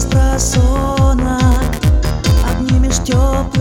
с просонок Обнимешь теплый